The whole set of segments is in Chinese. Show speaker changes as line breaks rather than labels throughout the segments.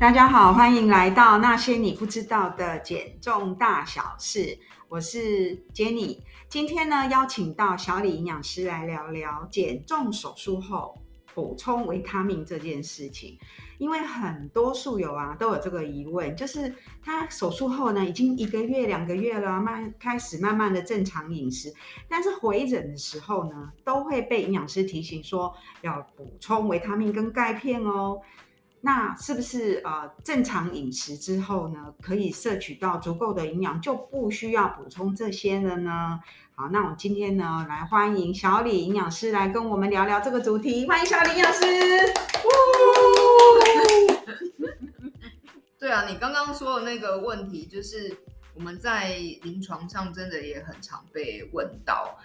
大家好，欢迎来到那些你不知道的减重大小事。我是 Jenny，今天呢邀请到小李营养师来聊聊减重手术后补充维他命这件事情。因为很多素友啊都有这个疑问，就是他手术后呢已经一个月、两个月了，慢开始慢慢的正常饮食，但是回诊的时候呢都会被营养师提醒说要补充维他命跟钙片哦。那是不是呃正常饮食之后呢，可以摄取到足够的营养，就不需要补充这些了呢？好，那我们今天呢来欢迎小李营养师来跟我们聊聊这个主题。欢迎小李营养师。
对啊，你刚刚说的那个问题，就是我们在临床上真的也很常被问到，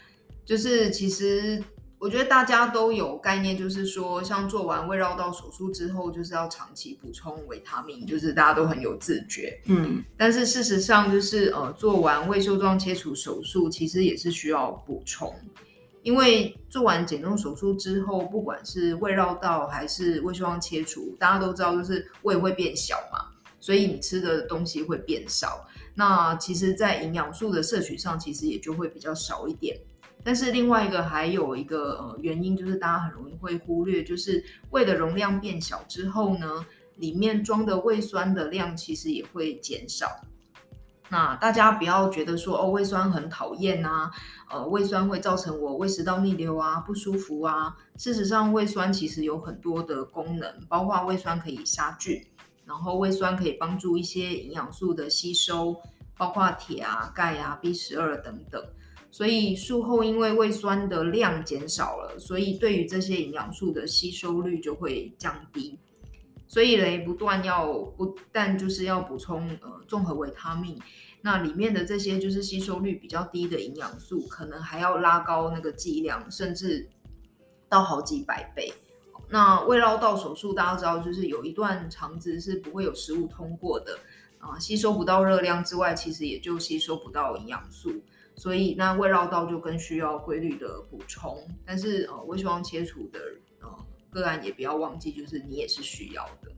就是其实。我觉得大家都有概念，就是说，像做完胃绕道手术之后，就是要长期补充维他命，就是大家都很有自觉。嗯，但是事实上，就是呃，做完胃袖状切除手术，其实也是需要补充，因为做完减重手术之后，不管是胃绕道还是胃袖状切除，大家都知道，就是胃会变小嘛，所以你吃的东西会变少。那其实，在营养素的摄取上，其实也就会比较少一点。但是另外一个还有一个呃原因，就是大家很容易会忽略，就是胃的容量变小之后呢，里面装的胃酸的量其实也会减少。那大家不要觉得说哦，胃酸很讨厌啊，呃，胃酸会造成我胃食道逆流啊，不舒服啊。事实上，胃酸其实有很多的功能，包括胃酸可以杀菌，然后胃酸可以帮助一些营养素的吸收，包括铁啊、钙啊、B 十二等等。所以术后因为胃酸的量减少了，所以对于这些营养素的吸收率就会降低。所以嘞，不断要不但就是要补充呃综合维他命，那里面的这些就是吸收率比较低的营养素，可能还要拉高那个剂量，甚至到好几百倍。那胃绕道手术大家知道，就是有一段肠子是不会有食物通过的啊，吸收不到热量之外，其实也就吸收不到营养素。所以那胃绕道就更需要规律的补充，但是呃胃希望切除的呃个案也不要忘记，就是你也是需要的。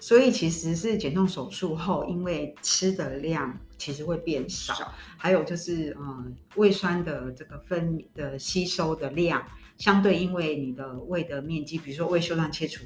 所以其实是减重手术后，因为吃的量其实会变少，少还有就是呃胃酸的这个分的吸收的量，相对因为你的胃的面积，比如说胃袖状切除，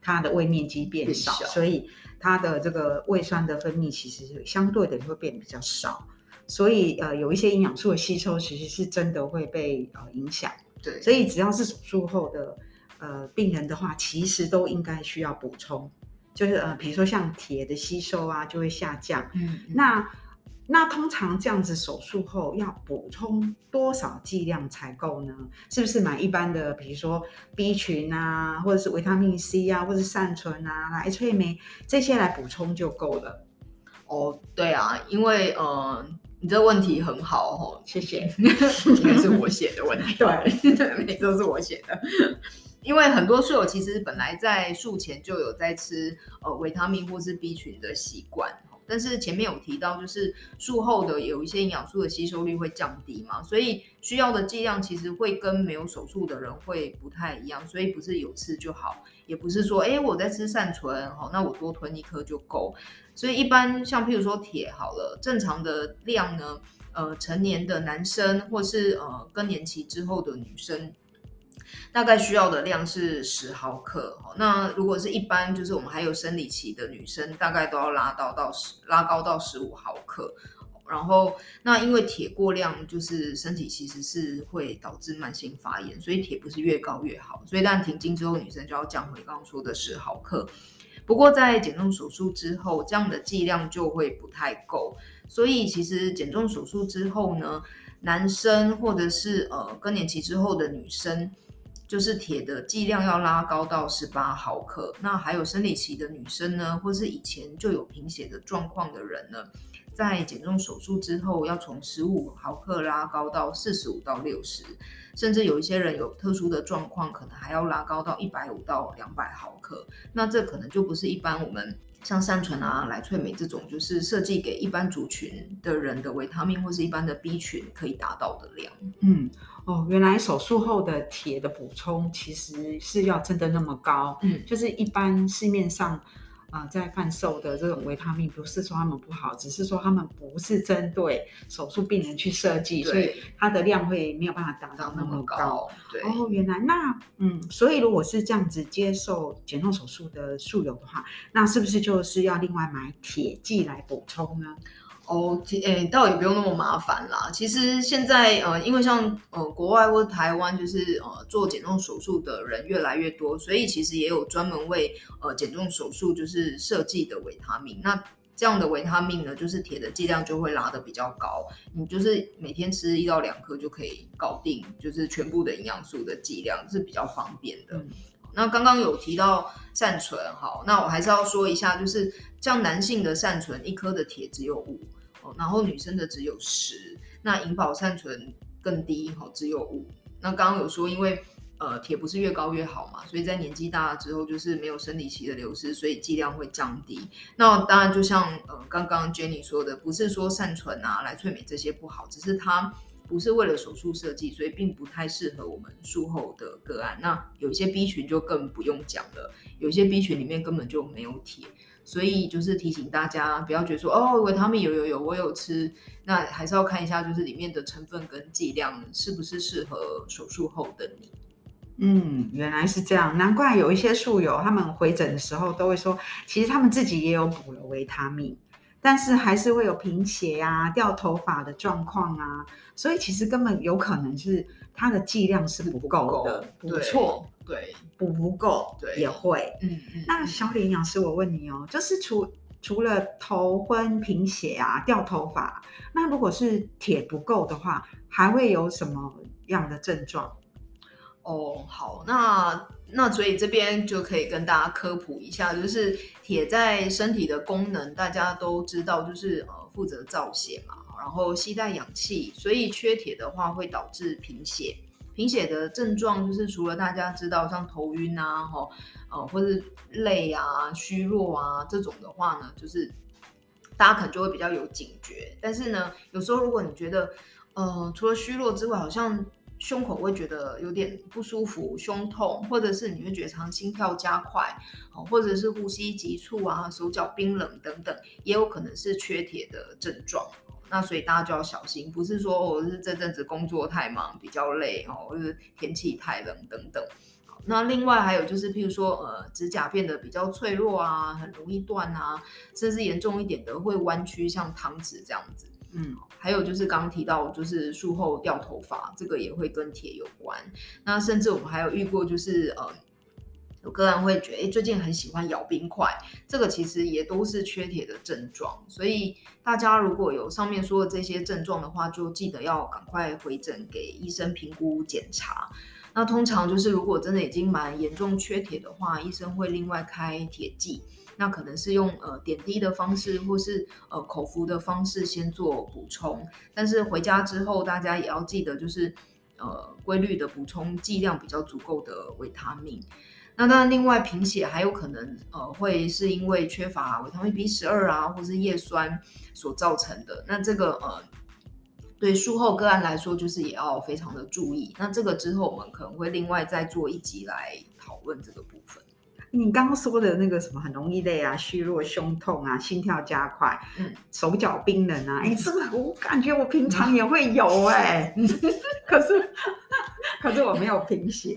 它的胃面积变少，所以它的这个胃酸的分泌其实相对的会变比较少。所以呃，有一些营养素的吸收，其实是真的会被呃影响。对，所以只要是手术后的呃病人的话，其实都应该需要补充，就是呃，比如说像铁的吸收啊，就会下降。嗯，嗯，那那通常这样子手术后要补充多少剂量才够呢？是不是买一般的，比如说 B 群啊，或者是维他命 C 啊，或者是善存啊、来催酶这些来补充就够了？
哦，对啊，因为呃。你这问题很好哦，谢谢。应该是我写的问题，对，每都是我写的。因为很多室友其实本来在术前就有在吃呃维他命或是 B 群的习惯。但是前面有提到，就是术后的有一些营养素的吸收率会降低嘛，所以需要的剂量其实会跟没有手术的人会不太一样，所以不是有吃就好，也不是说，哎，我在吃善存，好，那我多吞一颗就够。所以一般像譬如说铁好了，正常的量呢，呃，成年的男生或是呃更年期之后的女生。大概需要的量是十毫克，那如果是一般，就是我们还有生理期的女生，大概都要拉到到十，拉高到十五毫克。然后，那因为铁过量，就是身体其实是会导致慢性发炎，所以铁不是越高越好。所以，但停经之后，女生就要降回刚刚说的十毫克。不过，在减重手术之后，这样的剂量就会不太够。所以，其实减重手术之后呢，男生或者是呃更年期之后的女生。就是铁的剂量要拉高到十八毫克，那还有生理期的女生呢，或是以前就有贫血的状况的人呢，在减重手术之后，要从十五毫克拉高到四十五到六十，甚至有一些人有特殊的状况，可能还要拉高到一百五到两百毫克。那这可能就不是一般我们像善存啊、来翠美这种，就是设计给一般族群的人的维他命或是一般的 B 群可以达到的量。
嗯。哦，原来手术后的铁的补充其实是要真的那么高，嗯，就是一般市面上，呃在贩售的这种维他命，不是说他们不好，只是说他们不是针对手术病人去设计，所以它的量会没有办法达到那么高。
么高对
哦，原来那嗯，所以如果是这样子接受减重手术的术友的话，那是不是就是要另外买铁剂来补充呢？
哦，诶、欸，倒也不用那么麻烦啦。其实现在，呃，因为像呃国外或台湾，就是呃做减重手术的人越来越多，所以其实也有专门为呃减重手术就是设计的维他命。那这样的维他命呢，就是铁的剂量就会拉得比较高，你就是每天吃一到两颗就可以搞定，就是全部的营养素的剂量是比较方便的。嗯那刚刚有提到善存，好，那我还是要说一下，就是像男性的善存一颗的铁只有五，哦，然后女生的只有十，那银保善存更低，哈，只有五。那刚刚有说，因为呃铁不是越高越好嘛，所以在年纪大了之后，就是没有生理期的流失，所以剂量会降低。那当然就像呃刚刚 Jenny 说的，不是说善存啊、来萃美这些不好，只是它。不是为了手术设计，所以并不太适合我们术后的个案。那有一些 B 群就更不用讲了，有一些 B 群里面根本就没有铁，所以就是提醒大家不要觉得说哦，维他命有有有，我有吃，那还是要看一下就是里面的成分跟剂量是不是适合手术后的你。
嗯，原来是这样，难怪有一些术友他们回诊的时候都会说，其实他们自己也有补了维他命。但是还是会有贫血啊、掉头发的状况啊，所以其实根本有可能是它的剂量是不够的，
不错，对，
补不够，
对，
也会。
嗯嗯。
那小李营养师，我问你哦，就是除除了头昏、贫血啊、掉头发，那如果是铁不够的话，还会有什么样的症状？
哦，好，那那所以这边就可以跟大家科普一下，就是铁在身体的功能，大家都知道，就是呃负责造血嘛，然后吸带氧气，所以缺铁的话会导致贫血。贫血的症状就是除了大家知道像头晕啊，哈，呃或是累啊、虚弱啊这种的话呢，就是大家可能就会比较有警觉。但是呢，有时候如果你觉得呃除了虚弱之外，好像胸口会觉得有点不舒服，胸痛，或者是你会觉得常心跳加快，哦或者是呼吸急促啊，手脚冰冷等等，也有可能是缺铁的症状。那所以大家就要小心，不是说我是这阵子工作太忙比较累哦，或是天气太冷等等。那另外还有就是，譬如说呃，指甲变得比较脆弱啊，很容易断啊，甚至严重一点的会弯曲，像汤匙这样子。嗯，还有就是刚刚提到，就是术后掉头发，这个也会跟铁有关。那甚至我们还有遇过，就是呃，有个人会觉得，哎，最近很喜欢咬冰块，这个其实也都是缺铁的症状。所以大家如果有上面说的这些症状的话，就记得要赶快回诊给医生评估检查。那通常就是如果真的已经蛮严重缺铁的话，医生会另外开铁剂。那可能是用呃点滴的方式，或是呃口服的方式先做补充，但是回家之后大家也要记得，就是呃规律的补充剂量比较足够的维他命。那当然，另外贫血还有可能呃会是因为缺乏维他命 B 十二啊，或是叶酸所造成的。那这个呃对术后个案来说，就是也要非常的注意。那这个之后我们可能会另外再做一集来讨论这个部分。
你刚刚说的那个什么很容易累啊、虚弱、胸痛啊、心跳加快、嗯、手脚冰冷啊，哎，这个我感觉我平常也会有哎、欸，可是可是我没有贫血，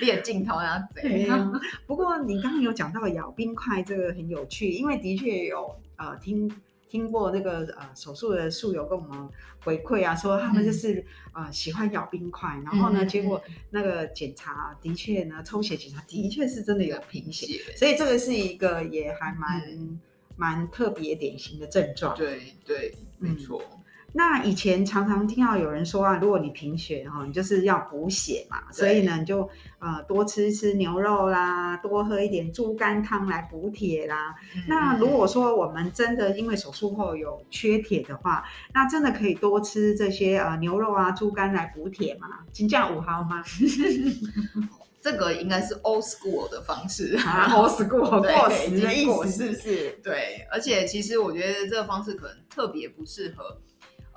练镜头啊，
对啊。不过你刚刚有讲到咬冰块，这个很有趣，因为的确有呃听。听过那个呃手术的术友跟我们回馈啊，说他们就是啊、嗯呃、喜欢咬冰块，然后呢，嗯、结果那个检查的确呢，抽血检查的确是真的有贫血，所以这个是一个也还蛮、嗯、蛮特别典型的症状。
对对，没错。嗯
那以前常常听到有人说啊，如果你贫血哈，你就是要补血嘛，所以呢，你就呃多吃吃牛肉啦，多喝一点猪肝汤来补铁啦。嗯、那如果说我们真的因为手术后有缺铁的话，那真的可以多吃这些呃牛肉啊、猪肝来补铁吗？金价五毫吗？
这个应该是 old school 的方式
啊，old school 过时的意思是不是？
对，而且其实我觉得这个方式可能特别不适合。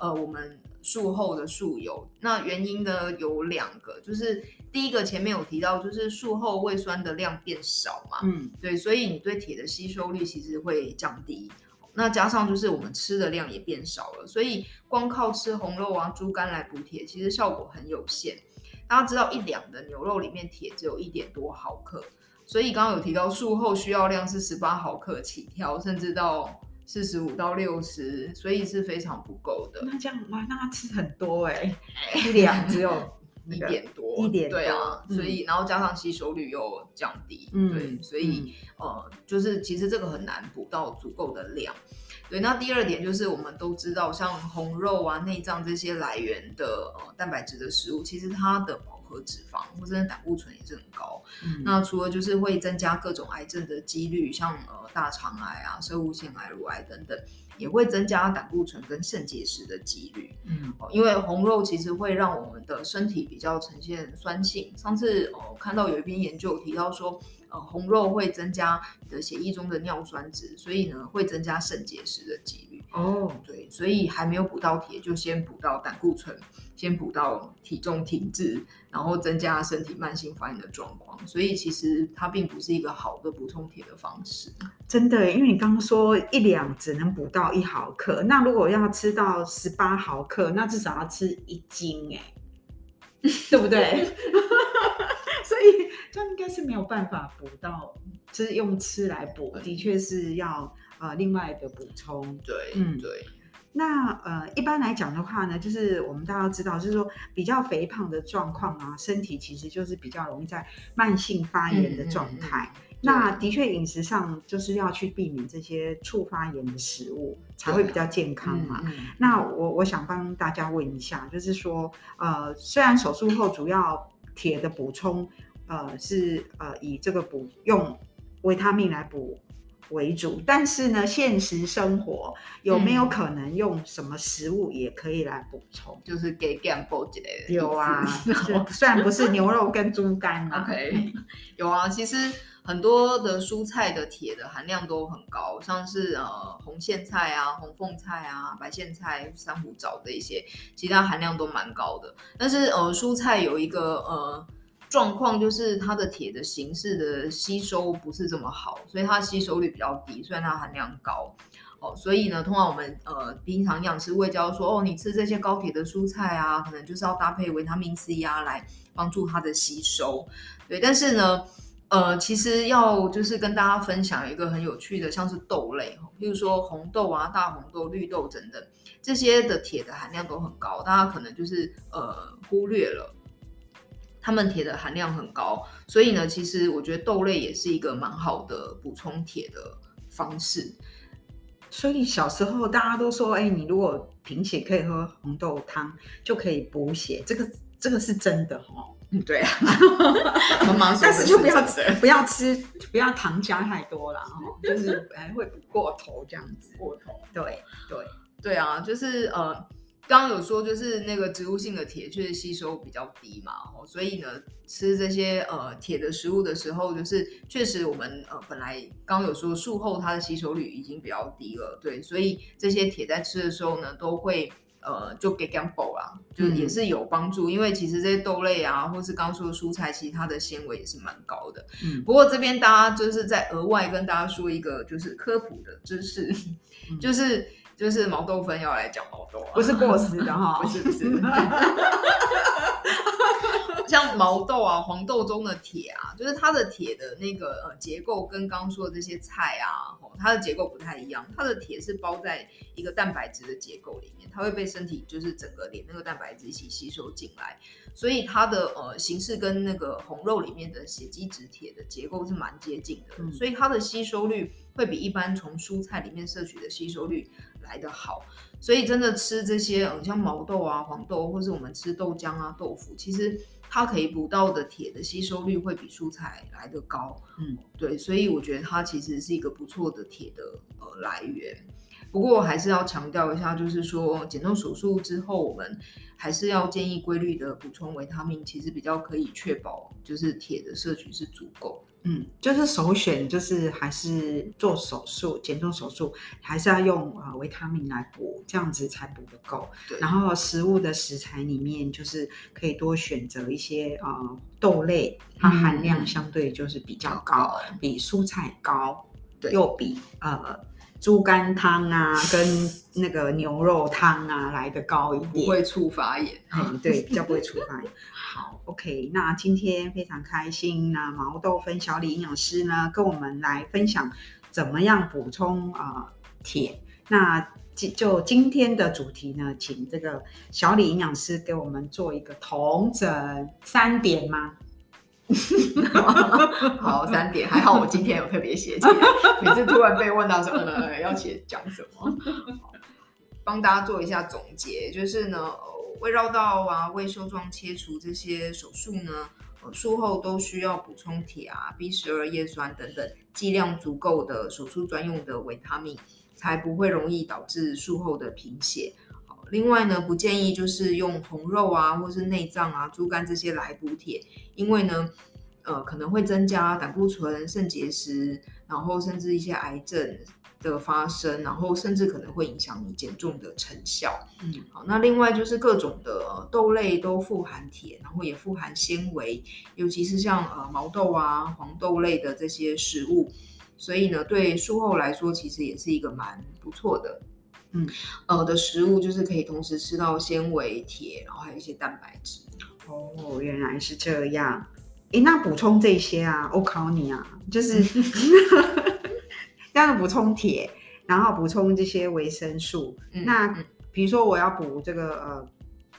呃我们术后的术友。那原因呢有两个，就是第一个前面有提到，就是术后胃酸的量变少嘛，
嗯，
对，所以你对铁的吸收率其实会降低。那加上就是我们吃的量也变少了，所以光靠吃红肉啊、猪肝来补铁，其实效果很有限。大家知道一两的牛肉里面铁只有一点多毫克，所以刚刚有提到术后需要量是十八毫克起跳，甚至到四十五到六十，所以是非常不够的。
那这样哇，那他吃很多 哎、欸，一两只有。
一点多，
一点
对啊，嗯、所以然后加上吸收率又降低，
嗯、
对，所以、嗯、呃，就是其实这个很难补到足够的量。对，那第二点就是我们都知道，像红肉啊、内脏这些来源的呃蛋白质的食物，其实它的饱和脂肪或者胆固醇也是很高。嗯、那除了就是会增加各种癌症的几率，像呃大肠癌啊、生物腺癌、乳癌等等。也会增加胆固醇跟肾结石的几率，
嗯，
因为红肉其实会让我们的身体比较呈现酸性。上次呃看到有一篇研究提到说，呃红肉会增加你的血液中的尿酸值，所以呢会增加肾结石的几率。
哦，
对，所以还没有补到铁，就先补到胆固醇，先补到体重停滞，然后增加身体慢性发炎的状况。所以其实它并不是一个好的补充铁的方式。
真的，因为你刚刚说一两只能补到一毫克，那如果要吃到十八毫克，那至少要吃一斤哎，对不对？所以这样应该是没有办法补到，就是用吃来补，的确是要。呃，另外的补充，
对，
嗯，
对。
那呃，一般来讲的话呢，就是我们大家都知道，就是说比较肥胖的状况啊，身体其实就是比较容易在慢性发炎的状态。嗯嗯嗯、那的确饮食上就是要去避免这些促发炎的食物，才会比较健康嘛。那我我想帮大家问一下，就是说，呃，虽然手术后主要铁的补充，呃，是呃以这个补用维他命来补。为主，但是呢，现实生活有没有可能用什么食物也可以来补充？
嗯、就是给干补之类的。
有啊，虽然不是牛肉跟猪肝啊。
OK，有啊，其实很多的蔬菜的铁的含量都很高，像是呃红苋菜啊、红凤菜啊、白苋菜、珊瑚藻的一些，其他含量都蛮高的。但是呃，蔬菜有一个呃。状况就是它的铁的形式的吸收不是这么好，所以它吸收率比较低。虽然它含量高，哦，所以呢，通常我们呃平常营养师会教说，哦，你吃这些高铁的蔬菜啊，可能就是要搭配维他命 C 啊，来帮助它的吸收。对，但是呢，呃，其实要就是跟大家分享一个很有趣的，像是豆类，譬如说红豆啊、大红豆、绿豆等等，这些的铁的含量都很高，大家可能就是呃忽略了。它们铁的含量很高，所以呢，其实我觉得豆类也是一个蛮好的补充铁的方式。
所以小时候大家都说，哎、欸，你如果贫血可以喝红豆汤，就可以补血，这个这个是真的哦。
嗯，对啊。
但是就不要吃，不要吃，不要糖加太多了哦，就是还会补过头这样子。
过头。
对对
对啊，就是呃。刚刚有说，就是那个植物性的铁确实吸收比较低嘛，所以呢，吃这些呃铁的食物的时候，就是确实我们呃本来刚刚有说术后它的吸收率已经比较低了，对，所以这些铁在吃的时候呢，都会呃就给干补啦，就也是有帮助，嗯、因为其实这些豆类啊，或是刚刚说的蔬菜，其实它的纤维也是蛮高的。嗯，不过这边大家就是在额外跟大家说一个就是科普的知识，嗯、就是。就是毛豆粉要来讲毛豆啊，
不是过时的哈，
不 是不是。像毛豆啊、黄豆中的铁啊，就是它的铁的那个呃结构跟刚刚说的这些菜啊，它的结构不太一样。它的铁是包在一个蛋白质的结构里面，它会被身体就是整个连那个蛋白质一起吸收进来，所以它的呃形式跟那个红肉里面的血基质铁的结构是蛮接近的，嗯、所以它的吸收率会比一般从蔬菜里面摄取的吸收率来的好。所以真的吃这些，嗯，像毛豆啊、黄豆，或是我们吃豆浆啊、豆腐，其实它可以补到的铁的吸收率会比蔬菜来得高。嗯，对，所以我觉得它其实是一个不错的铁的呃来源。不过还是要强调一下，就是说减重手术之后，我们还是要建议规律的补充维他命，其实比较可以确保就是铁的摄取是足够。
嗯，就是首选就是还是做手术减重手术，还是要用呃维他命来补，这样子才补得够。
对。
然后食物的食材里面就是可以多选择一些呃豆类，它含量相对就是比较高，嗯、比蔬菜高，对，又比呃。猪肝汤啊，跟那个牛肉汤啊来得高一点，
不会触发炎。
嗯，对，比较不会触发炎。好，OK，那今天非常开心，那毛豆芬小李营养师呢，跟我们来分享怎么样补充啊铁、呃。那就今天的主题呢，请这个小李营养师给我们做一个同整三点吗？
好，三点还好，我今天有特别写起来。每次突然被问到什么呢，要写讲什么？帮大家做一下总结，就是呢，胃绕道啊、胃袖状切除这些手术呢，呃，术后都需要补充铁啊、B 十二叶酸等等剂量足够的手术专用的维他命，才不会容易导致术后的贫血。另外呢，不建议就是用红肉啊，或是内脏啊、猪肝这些来补铁，因为呢，呃，可能会增加胆固醇、肾结石，然后甚至一些癌症的发生，然后甚至可能会影响你减重的成效。嗯，好，那另外就是各种的豆类都富含铁，然后也富含纤维，尤其是像呃毛豆啊、黄豆类的这些食物，所以呢，对术后来说，其实也是一个蛮不错的。嗯，呃的食物就是可以同时吃到纤维、铁，然后还有一些蛋白质。
哦，原来是这样。诶，那补充这些啊，我考你啊，就是 要补充铁，然后补充这些维生素。嗯、那比如说我要补这个呃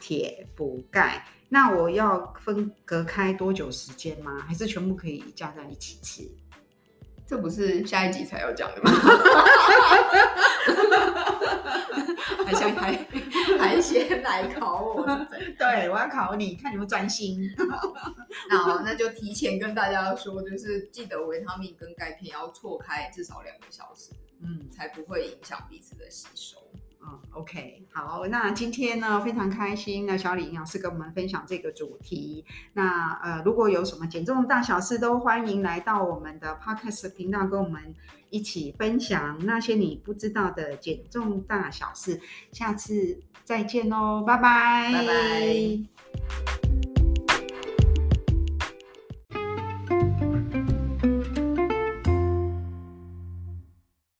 铁补钙，那我要分隔开多久时间吗？还是全部可以加在一起吃？
这不是下一集才要讲的吗？还想 还还先来考我？
对，我要考你，看你们专心。
那好，那就提前跟大家说，就是记得维他命跟钙片要错开至少两个小时，嗯，才不会影响彼此的吸收。
嗯，OK，好，那今天呢非常开心，那小李营养师跟我们分享这个主题。那呃，如果有什么减重大小事，都欢迎来到我们的 Podcast 频道跟我们一起分享那些你不知道的减重大小事。下次再见喽，拜拜，
拜拜。